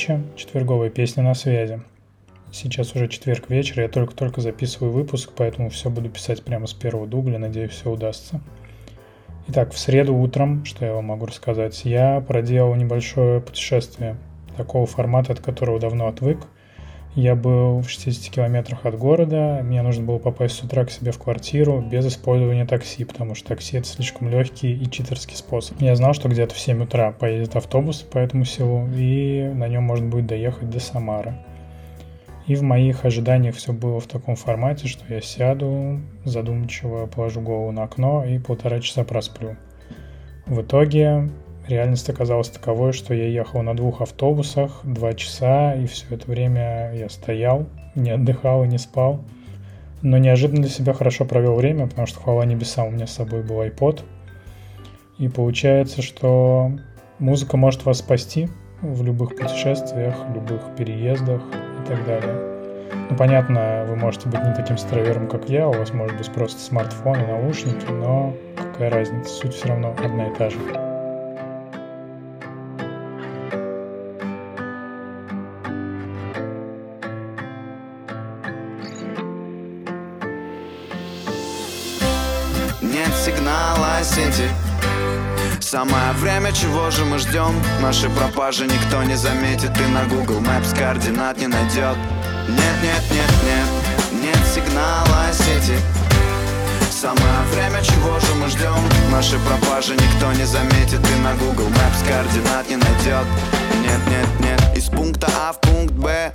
приветычи, четверговая песня на связи. Сейчас уже четверг вечер, я только-только записываю выпуск, поэтому все буду писать прямо с первого дубля, надеюсь, все удастся. Итак, в среду утром, что я вам могу рассказать, я проделал небольшое путешествие такого формата, от которого давно отвык – я был в 60 километрах от города, мне нужно было попасть с утра к себе в квартиру без использования такси, потому что такси это слишком легкий и читерский способ. Я знал, что где-то в 7 утра поедет автобус по этому селу, и на нем можно будет доехать до Самары. И в моих ожиданиях все было в таком формате, что я сяду, задумчиво положу голову на окно и полтора часа просплю. В итоге Реальность оказалась таковой, что я ехал на двух автобусах два часа, и все это время я стоял, не отдыхал и не спал. Но неожиданно для себя хорошо провел время, потому что, хвала небесам, у меня с собой был iPod. И получается, что музыка может вас спасти в любых путешествиях, любых переездах и так далее. Ну, понятно, вы можете быть не таким старовером, как я, у вас может быть просто смартфон и наушники, но какая разница, суть все равно одна и та же. Сети Самое время, чего же мы ждем? Наши пропажи никто не заметит И на Google Maps координат не найдет Нет, нет, нет, нет, нет сигнала сети Самое время, чего же мы ждем? Наши пропажи никто не заметит И на Google Maps координат не найдет Нет, нет, нет Из пункта А в пункт Б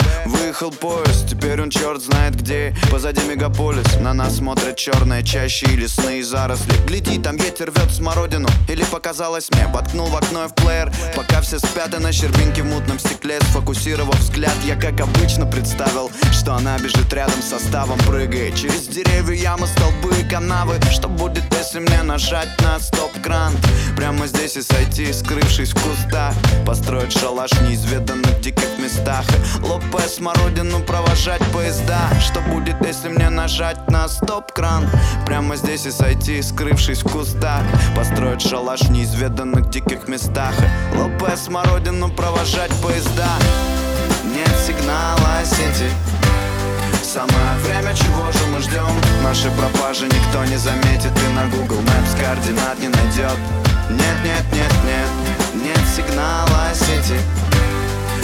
Выехал поезд, теперь он черт знает где. Позади мегаполис, на нас смотрят черные чащи и лесные заросли. Гляди, там ветер рвет смородину Или показалось мне, воткнул в окно и в плеер. Пока все спят и на щербинке в мутном стекле Сфокусировав взгляд, я как обычно представил Что она бежит рядом с составом, прыгая Через деревья, ямы, столбы и канавы Что будет, если мне нажать на стоп-кран Прямо здесь и сойти, скрывшись в кустах. Построить шалаш в неизведанных диких местах. Лопая смородину провожать поезда. Что будет, если мне нажать на стоп-кран Прямо здесь и сойти, скрывшись в кустах. Построить шалаш в неизведанных диких местах. Лопая смородину провожать поезда. Нет сигнала сети Самое время, чего же мы ждем? Наши пропажи никто не заметит. И на Google Maps координат не найдет Нет, нет, нет, нет, нет сигнала сети.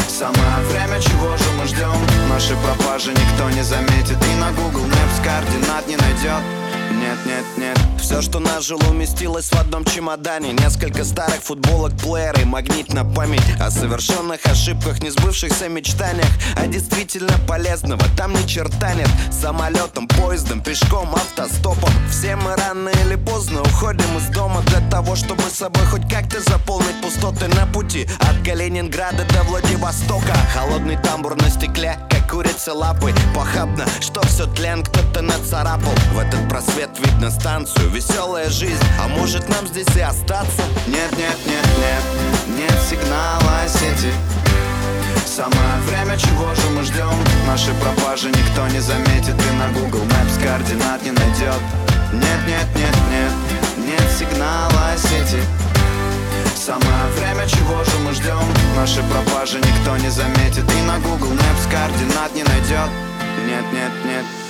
Самое время, чего же мы ждем? Наши пропажи никто не заметит. И на Google Maps координат не найдет нет, нет, нет. Все, что нажило, уместилось в одном чемодане. Несколько старых футболок, плееры, магнит на память. О совершенных ошибках, не сбывшихся мечтаниях. А действительно полезного там ни черта нет. Самолетом, поездом, пешком, автостопом. Все мы рано или поздно уходим из дома Для того, чтобы с собой хоть как-то заполнить пустоты на пути. От Калининграда до Владивостока. Холодный тамбур на стекле, как курица лапы Похабно, что все тлен кто-то нацарапал. В этот просвет видно станцию Веселая жизнь, а может нам здесь и остаться? Нет, нет, нет, нет, нет сигнала сети. Самое время, чего же мы ждем? Наши пропажи никто не заметит. И на Google Maps координат не найдет Нет, нет, нет, нет, нет сигнала сети Самое время, чего же мы ждем? Наши пропажи никто не заметит. И на Google Maps координат не найдет Нет, нет, нет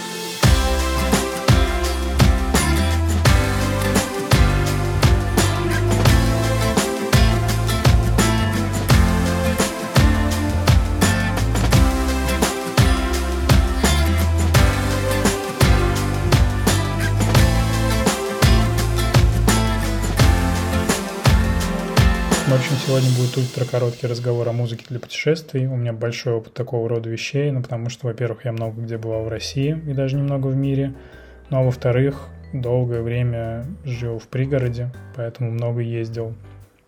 сегодня будет ультра короткий разговор о музыке для путешествий. У меня большой опыт такого рода вещей, ну, потому что, во-первых, я много где бывал в России и даже немного в мире. Ну, а во-вторых, долгое время жил в пригороде, поэтому много ездил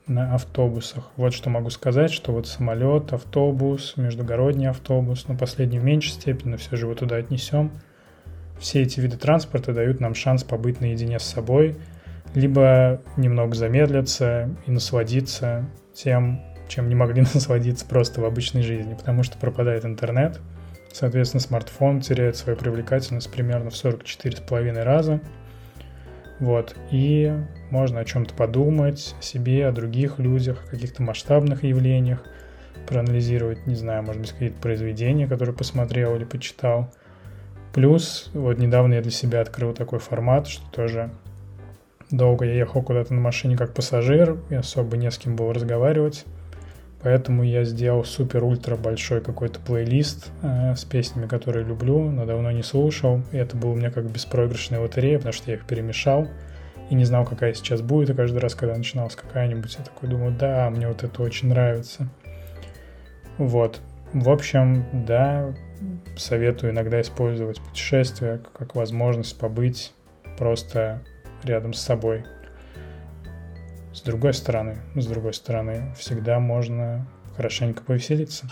на автобусах. Вот что могу сказать, что вот самолет, автобус, междугородний автобус, но последний в меньшей степени, но все же его туда отнесем. Все эти виды транспорта дают нам шанс побыть наедине с собой – либо немного замедлиться и насладиться тем, чем не могли насладиться просто в обычной жизни, потому что пропадает интернет, соответственно, смартфон теряет свою привлекательность примерно в 44,5 раза, вот, и можно о чем-то подумать, о себе, о других людях, о каких-то масштабных явлениях, проанализировать, не знаю, может быть, какие-то произведения, которые посмотрел или почитал. Плюс, вот недавно я для себя открыл такой формат, что тоже долго я ехал куда-то на машине как пассажир, и особо не с кем было разговаривать. Поэтому я сделал супер-ультра большой какой-то плейлист э, с песнями, которые люблю, но давно не слушал. И это было у меня как беспроигрышная лотерея, потому что я их перемешал и не знал, какая сейчас будет. И каждый раз, когда начиналась какая-нибудь, я такой думаю, да, мне вот это очень нравится. Вот. В общем, да, советую иногда использовать путешествия как возможность побыть просто рядом с собой. С другой стороны, с другой стороны, всегда можно хорошенько повеселиться.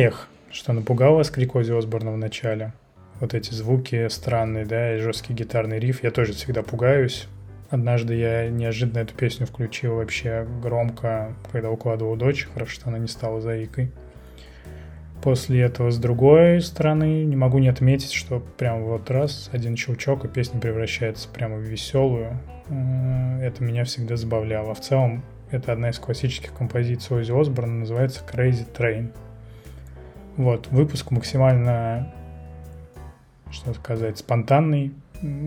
Эх, что напугал вас крик Ози Осборна в начале. Вот эти звуки странные, да, и жесткий гитарный риф. Я тоже всегда пугаюсь. Однажды я неожиданно эту песню включил вообще громко, когда укладывал дочь. Хорошо, что она не стала заикой. После этого, с другой стороны, не могу не отметить, что прям вот раз, один щелчок, и песня превращается прямо в веселую. Это меня всегда забавляло. В целом, это одна из классических композиций Ози Осборна, называется Crazy Train. Вот, выпуск максимально, что сказать, спонтанный,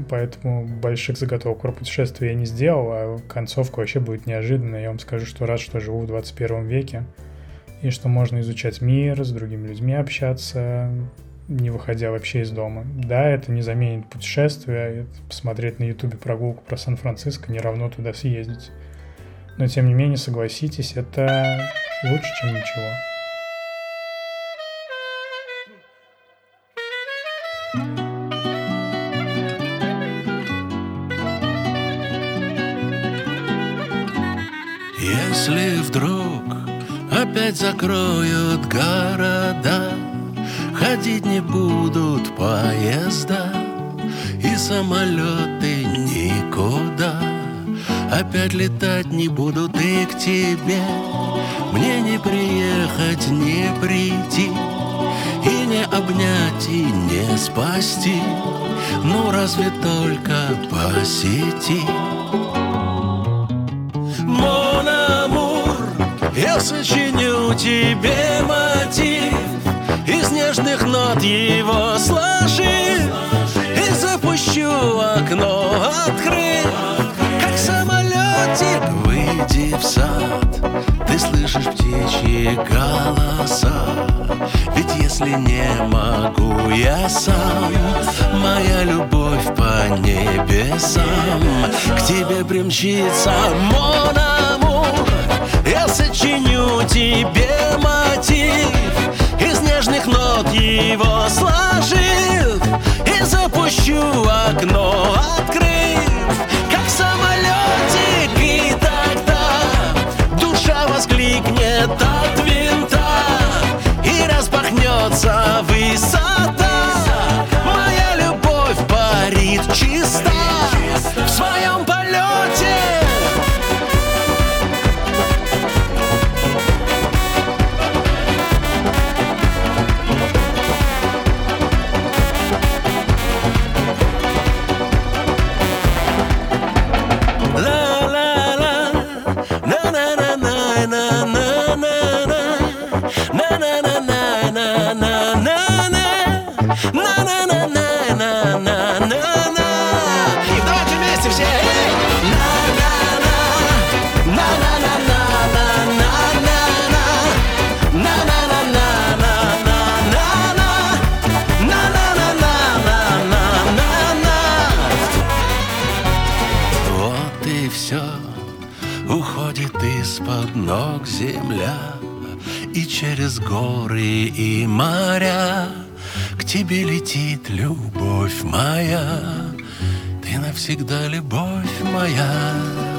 поэтому больших заготовок про путешествие я не сделал, а концовка вообще будет неожиданная. Я вам скажу, что рад, что живу в 21 веке, и что можно изучать мир, с другими людьми общаться, не выходя вообще из дома. Да, это не заменит путешествие, посмотреть на ютубе прогулку про Сан-Франциско не равно туда съездить. Но тем не менее, согласитесь, это лучше, чем ничего. Опять закроют города, Ходить не будут поезда и самолеты никуда. Опять летать не будут и к тебе, Мне не приехать, не прийти, И не обнять, и не спасти, Ну разве только по сети. Я сочиню тебе мотив Из нежных нот его сложив И запущу окно, открыв Как самолетик Выйди в сад. Ты слышишь птичьи голоса Ведь если не могу я сам Моя любовь по небесам К тебе примчится Мона я сочиню тебе мотив Из нежных нот его сложив И запущу окно, открыв Как самолетик И тогда душа воскликнет от винта И распахнется высота. Моя любовь парит чиста В своем через горы и моря. К тебе летит любовь моя. Ты навсегда любовь моя